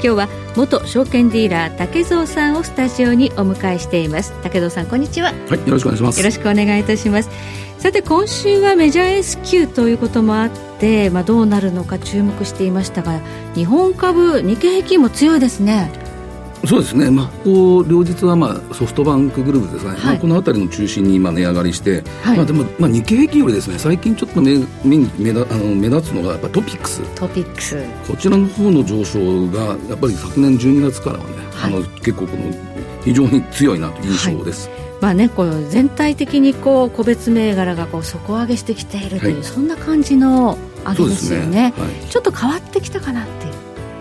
今日は元証券ディーラー竹蔵さんをスタジオにお迎えしています。竹蔵さんこんにちは。はいよろしくお願いします。よろしくお願いいたします。さて今週はメジャー S q ということもあってまあどうなるのか注目していましたが日本株日経平均も強いですねそうですね、まあ、ここ両日は、まあ、ソフトバンクグループですね、はい、まあ、この辺りの中心に今値上がりして、はい、まあ、でも、まあ、日経平均よりですね最近ちょっと目目目だあの目立つのがやっぱトピックス。トピックス。こちらの方の上昇がやっぱり昨年12月からはね、はい、あの結構この非常に強いなという印象です。まあね、こう全体的にこう個別銘柄がこう底上げしてきているという、そんな感じの上げですよね、ね、ちょっと変わってきたかなって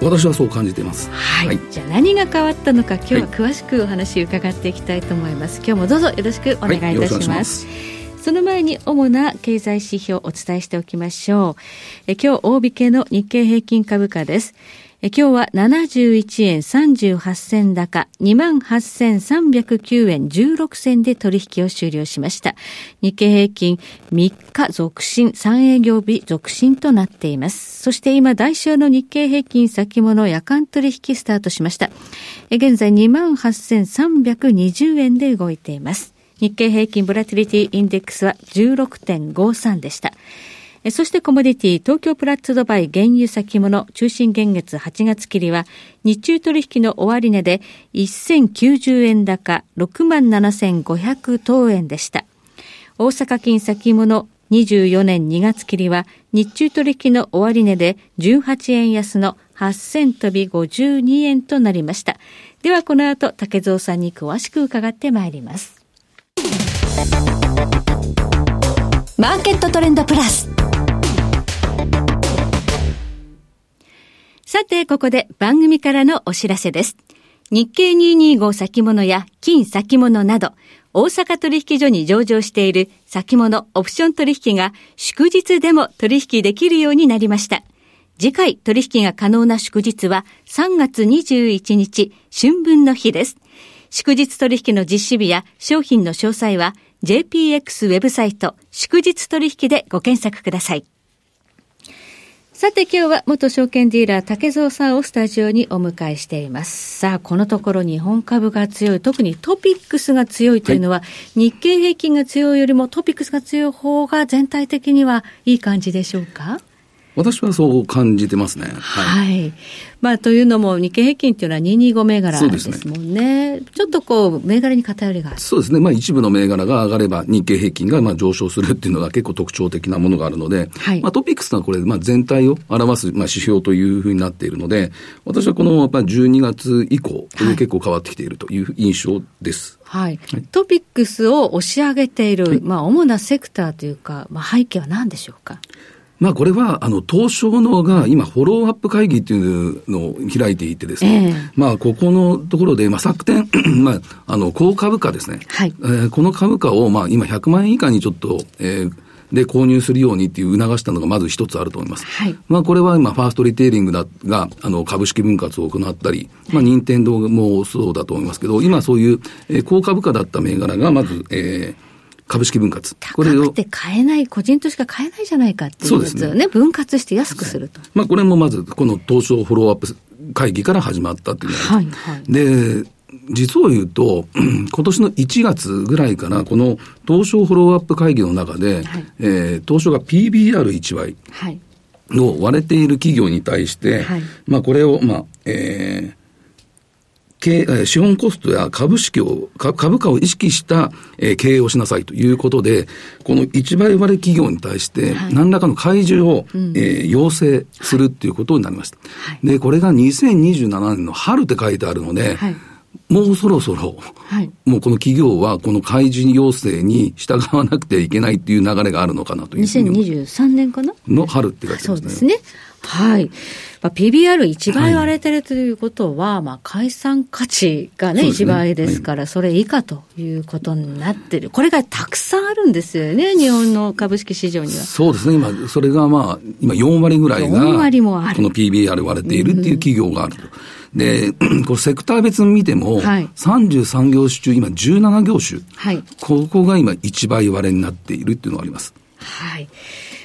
私はそう感じています、はい、はい、じゃあ何が変わったのか今日は詳しくお話伺っていきたいと思います、はい、今日もどうぞよろしくお願いいたします、その前に主な経済指標をお伝えしておきましょう。え今日大引けの日経平均株価です今日は71円38銭高、28,309円16銭で取引を終了しました。日経平均3日続伸、3営業日続伸となっています。そして今、代償の日経平均先物夜間取引スタートしました。現在28,320円で動いています。日経平均ボラティリティインデックスは16.53でした。そしてコモディティ、東京プラッツドバイ原油先物中心現月8月切りは、日中取引の終値で1090円高67,500等円でした。大阪金先物24年2月切りは、日中取引の終値で18円安の8000飛び52円となりました。ではこの後、竹蔵さんに詳しく伺ってまいります。マーケットトレンドプラス。さて、ここで番組からのお知らせです。日経225先物や金先物など、大阪取引所に上場している先物オプション取引が祝日でも取引できるようになりました。次回取引が可能な祝日は3月21日春分の日です。祝日取引の実施日や商品の詳細は JPX ウェブサイト祝日取引でご検索ください。さて今日は元証券ディーラー竹蔵さんをスタジオにお迎えしています。さあ、このところ日本株が強い、特にトピックスが強いというのは、はい、日経平均が強いよりもトピックスが強い方が全体的にはいい感じでしょうか？私はそう感じてますね。はい。はい、まあ、というのも、日経平均っていうのは225銘柄ですもんね。ねちょっとこう、銘柄に偏りがある。そうですね。まあ、一部の銘柄が上がれば、日経平均がまあ上昇するっていうのが結構特徴的なものがあるので、はい、まあ、トピックスはこれ、まあ、全体を表す、まあ、指標というふうになっているので、私はこの、やっぱり12月以降、結構変わってきているという印象です。はい。はい、トピックスを押し上げている、まあ、主なセクターというか、まあ、背景は何でしょうか？まあこれは、あの、東証のが今、フォローアップ会議っていうのを開いていてですね、えー、まあここのところで、まあ昨天、まあ、あの、高株価ですね。はい。えー、この株価を、まあ今100万円以下にちょっと、えー、で購入するようにっていう促したのがまず一つあると思います。はい。まあこれは今、ファーストリテイリングだが、あの、株式分割を行ったり、まあ任天堂もそうだと思いますけど、今そういう、えー、高株価だった銘柄がまず、えー、株式分割。これを。高くて買えない、個人としか買えないじゃないかっていうやつをね、ね分割して安くすると。まあこれもまず、この東証フォローアップ会議から始まったっていうはいはい、で、実を言うと、今年の1月ぐらいから、この東証フォローアップ会議の中で、はい、えー、東証が PBR1 倍の割れている企業に対して、はい、まあこれを、まあ、えー、経資本コストや株式を、株価を意識した、えー、経営をしなさいということで、この一倍割れ企業に対して、何らかの開示を、要請するっていうことになりました。はい、で、これが2027年の春って書いてあるので、はいもうそろそろ、はい、もうこの企業はこの開示要請に従わなくてはいけないっていう流れがあるのかなという2023年かな？の春って書いてますね。そうですね。はい。まあ、PBR1 倍割れてるということは、はい、まあ、解散価値がね、ね1倍ですから、はい、それ以下ということになってる。これがたくさんあるんですよね、日本の株式市場には。そうですね、今、それがまあ、今4割ぐらいが、4割もある。この PBR 割れているっていう企業があると。うんで、これセクター別に見ても、はい、33業種中今17業種、はい、ここが今1倍割れになっているっていうのがあります。はい。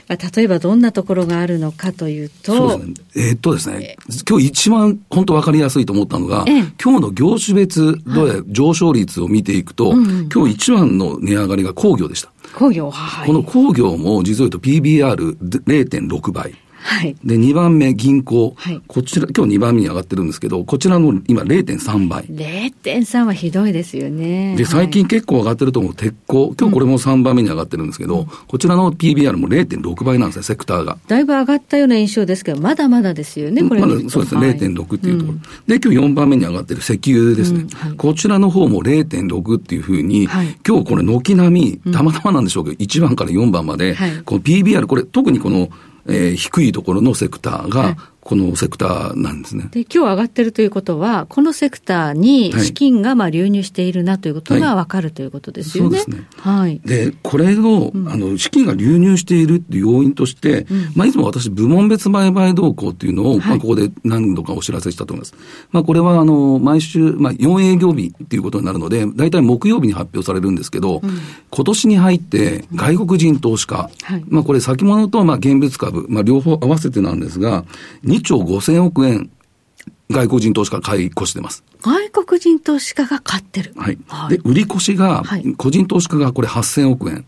例えばどんなところがあるのかというと。そうですね。えー、っとですね、今日一番本当分かりやすいと思ったのが、えー、今日の業種別どうや上昇率を見ていくと、はい、今日一番の値上がりが工業でした。工業、はい、この工業も実を言うと PBR0.6 倍。はい。で、2番目、銀行。はい。こちら、今日2番目に上がってるんですけど、こちらの今0.3倍。0.3はひどいですよね。で、最近結構上がってると思う鉄鋼。今日これも3番目に上がってるんですけど、うん、こちらの PBR も0.6倍なんですね、セクターが。だいぶ上がったような印象ですけど、まだまだですよね、これ。まだそうですね、はい、0.6っていうところ。うん、で、今日4番目に上がってる石油ですね。うんはい、こちらの方も0.6っていうふうに、はい、今日これ軒並み、たまたまなんでしょうけど、1番から4番まで、この PBR、これ特にこの、えー、低いところのセクターが、このセクターなんですね。で、今日上がってるということは、このセクターに資金がまあ流入しているなということが分かるということですよね。はい、そうですね。はい。で、これの、あの、資金が流入しているっていう要因として、うん、まあ、いつも私、部門別売買動向っていうのを、まあ、ここで何度かお知らせしたと思います。まあ、これは、あの、毎週、まあ、4営業日っていうことになるので、大体木曜日に発表されるんですけど、うん、今年に入って外国人投資家、はい、まあ、これ先物と、まあ、現物株、まあ、両方合わせてなんですが、2兆5000億億円、外国人投資家が買い越してます。外国人投資家が買ってる。はい。はい、で、売り越しが、個人投資家がこれ8000億円。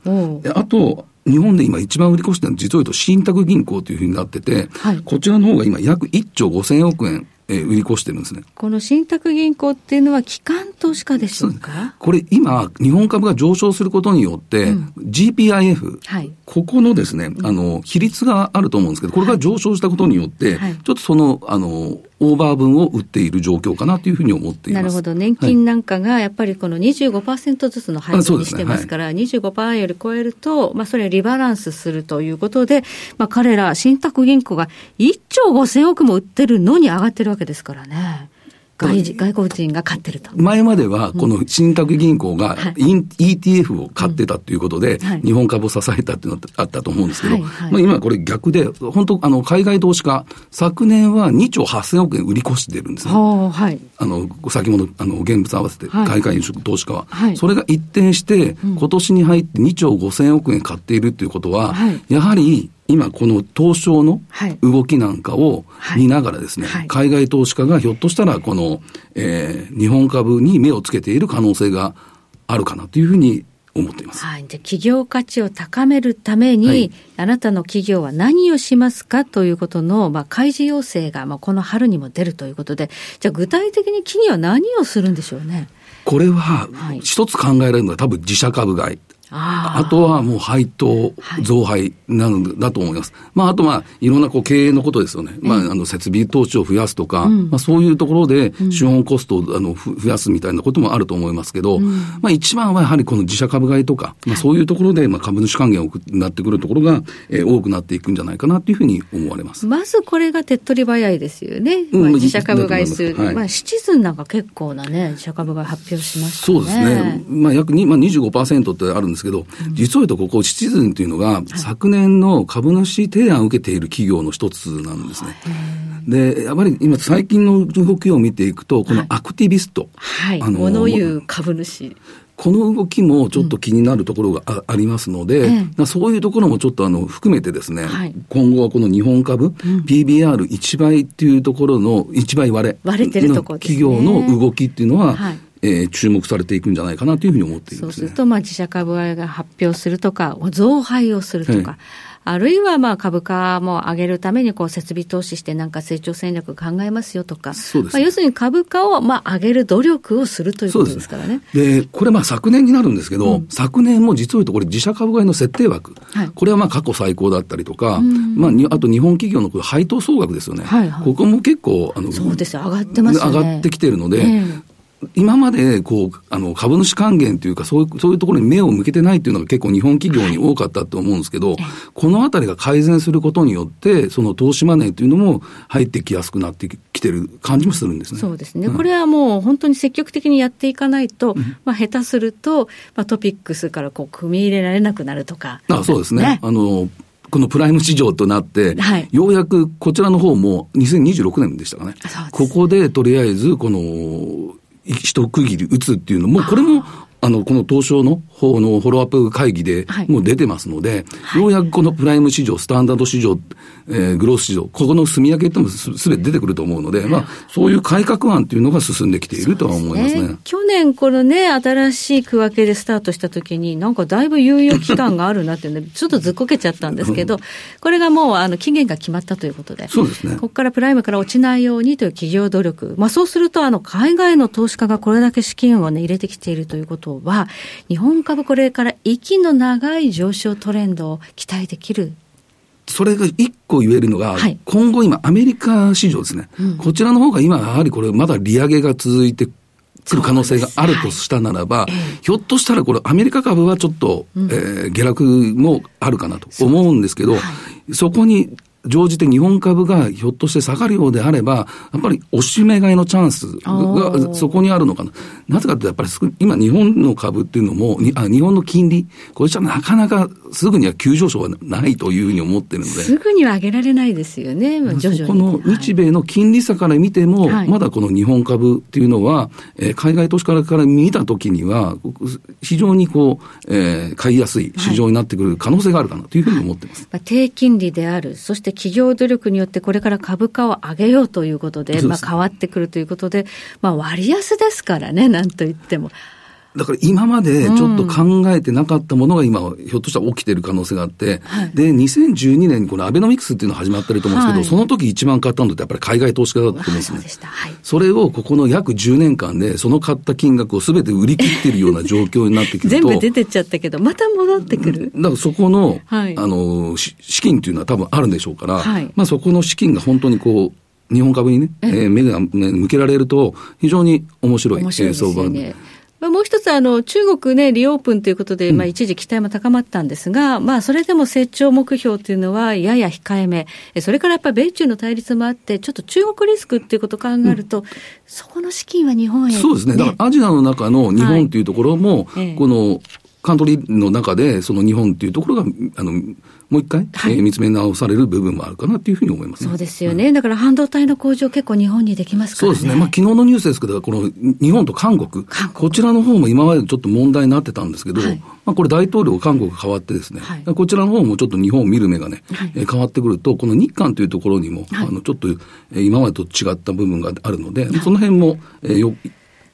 あと、日本で今一番売り越してるのは実を言うと信託銀行というふうになってて、はい、こちらの方が今約1兆5000億円えー、売り越してるんですね。この信託銀行っていうのは機関投資家でしょうか？これ今、日本株が上昇することによって、うん、GPIF、はい、ここのですね、あの、比率があると思うんですけど、これが上昇したことによって、はい、ちょっとその、あの、オーバー分を売っている状況かなというふうに思っています。なるほど。年金なんかがやっぱりこの25%ずつの配分にしてますから、はい、25%より超えると、まあそれリバランスするということで、まあ彼ら信託銀行が1兆5000億も売ってるのに上がってるわけですからね。外外国人が買ってると。前までは、この信託銀行が、ETF を買ってたということで、日本株を支えたっていうのがあったと思うんですけど、まあ今これ逆で、本当、あの、海外投資家、昨年は2兆8000億円売り越してるんですね。はい。あの、先ほど、あの、現物合わせて、海外投資家は。はい。それが一転して、今年に入って2兆5000億円買っているということは、やはり、今この東証の動きなんかを見ながらですね、はいはい、海外投資家がひょっとしたらこの、えー、日本株に目をつけている可能性があるかなというふうに思っています。はい。で、企業価値を高めるために、はい、あなたの企業は何をしますかということの、まあ、開示要請が、まあ、この春にも出るということで、じゃあ具体的に企業は何をするんでしょうね？これは、一つ考えられるのは多分自社株買い。あとはもう配当、増配なのだと思います。はい、まあ、あとまあ、いろんなこう経営のことですよね。まあ、あの、設備投資を増やすとか、うん、まあ、そういうところで資本コストをあの増やすみたいなこともあると思いますけど、うん、まあ、一番はやはりこの自社株買いとか、まあ、そういうところで、まあ、株主還元をなってくるところが、えー、多くなっていくんじゃないかなというふうに思われます。まずこれが手っ取り早いですよね。まあ、自社株買いする。はい、まあ、シチズンなんか結構なね、自社株買い発表しましたね。そうですね。まあ、約に、まあ、25%ってあるんですけど、実は言うとここ、シチズンというのが、昨年の株主提案を受けている企業の一つなんですね。で、やっぱり今、最近の動きを見ていくと、このアクティビスト。はい。あの物言う株主。この動きもちょっと気になるところがあ,、ありますので、うん、そういうところもちょっとあの含めてですね、はい、今後はこの日本株、うん、PBR1 倍っていうところの1倍割れ割れてるところ、ね、企業の動きっていうのは、はいえー、注目されていくんじゃないかなというふうに思っている、ね、そうすると、まあ、自社株買いが発表するとか、増配をするとか、あるいはまあ株価も上げるためにこう設備投資してなんか成長戦略考えますよとか、そうですまあ、要するに株価をまあ上げる努力をするということですからね。でこれまあ昨年になるんですけど、うん、昨年も実を言うとこれ自社株買いの設定枠、はい、これはまあ過去最高だったりとか、うん、まああと日本企業の配当総額ですよね。はいはい、ここも結構あのそうです上がってます、ね、上がってきてるので、えー今まで、こう、あの、株主還元というか、そういう、そういうところに目を向けてないっていうのが結構日本企業に多かったと思うんですけど、はい、このあたりが改善することによって、その投資マネーというのも入ってきやすくなってきてる感じもするんですね。そうですね。うん、これはもう本当に積極的にやっていかないと、うん、まあ、下手すると、まあ、トピックスからこう、組み入れられなくなるとか。あそうですね。ねあの、このプライム市場となって、はい、ようやくこちらの方も2026年でしたかね。ここでとりあえず、この、一区切り打つっていうのも、これもあの、この東証の方のフォローアップ会議でもう出てますので、はい、ようやくこのプライム市場、スタンダード市場、えー、グロース市場、ここの住み分けってもすすべて出てくると思うので、まあ、そういう改革案っていうのが進んできているとは思いますね。すね去年、このね、新しい区分けでスタートしたときに、なんかだいぶ猶予期間があるなっていうので、ちょっとずっこけちゃったんですけど、これがもう、あの、期限が決まったということで、そうですね。ここからプライムから落ちないようにという企業努力。まあ、そうすると、あの、海外の投資家がこれだけ資金をね、入れてきているということは、日本株これから息の長い上昇トレンドを期待できるそれが一個言えるのが、はい、今後今、アメリカ市場ですね、うん、こちらの方が今、やはりこれ、まだ利上げが続いてくる可能性があるとしたならば、はいひょっとしたらこれ、アメリカ株はちょっと、うん、えー、下落もあるかなと思うんですけど、そはい、そこに乗じて日本株がひょっとして下がるようであれば、やっぱり押し目買いのチャンスがそこにあるのかな。なぜかというと、やっぱり今日本の株っていうのも、あ日本の金利、これじゃなかなかすぐには急上昇はないというふうに思ってるので。すぐには上げられないですよね、徐々に。この日米の金利差から見ても、はい、まだこの日本株っていうのは、えー、海外投資家から見たときには、非常にこう、えー、買いやすい市場になってくる可能性があるかなというふうに思ってます。はい、低金利である、そして企業努力によってこれから株価を上げようということで、まあ変わってくるということで、まあ割安ですからね、なんといっても。だから今までちょっと考えてなかったものが今、ひょっとしたら起きてる可能性があって、はい、で、2012年にこのアベノミクスっていうのが始まってると思うんですけど、はい、その時一番買ったのってやっぱり海外投資家だったと思うんですね。そはい、それをここの約10年間で、その買った金額をすべて売り切ってるような状況になってくると。全部出てっちゃったけど、また戻ってくる？だからそこの、あの、資金っていうのは多分あるんでしょうから、まあそこの資金が本当にこう、日本株にね、えー、目が、ね、向けられると、非常に面白い、面白い相場。まあ、もう一つあの、中国ね、リオープンということで、まあ、一時期待も高まったんですが、うん、まあ、それでも成長目標というのはやや控えめ。それからやっぱり米中の対立もあって、ちょっと中国リスクっていうことを考えると、うん、そこの資金は日本へ、ね、そうですね。だからアジアの中の日本っていうところも、はい、この、カントリーの中で、その日本っていうところが、あの、もう一回、はい、えー、見つめ直される部分もあるかなというふうに思います、ね、そうですよね、うん、だから半導体の工場、結構日本にできますから、ね、そうですね、まあ昨日のニュースですけど、この日本と韓国、韓国。こちらの方も今までちょっと問題になってたんですけど、はい、まあこれ、大統領、韓国変わってですね、はい、こちらの方もちょっと日本を見る目がね、はい、えー、変わってくると、この日韓というところにも、あのちょっと、えー、今までと違った部分があるので、その辺も、えー、よ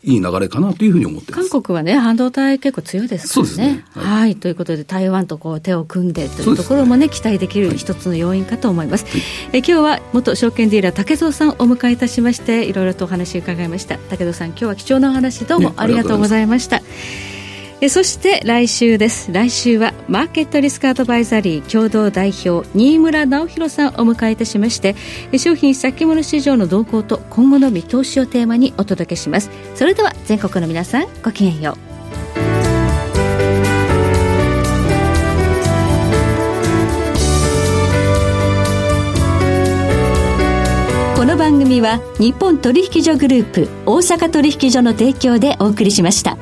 いい流れかなというふうに思って韓国はね、半導体結構強いですからね。そうですね。はい、はい、ということで、台湾とこう手を組んでというところもね、ね期待できる一つの要因かと思います。はい、え今日は元証券ディーラー、竹蔵さんをお迎えいたしまして、いろいろとお話伺いました。竹蔵さん、今日は貴重なお話どうもありがとうございました。えそして来週です。来週はマーケットリスクアドバイザリー共同代表新村直弘さんをお迎えいたしまして商品先物市場の動向と今後の見通しをテーマにお届けします。それでは全国の皆さんごきげんよう。この番組は日本取引所グループ大阪取引所の提供でお送りしました。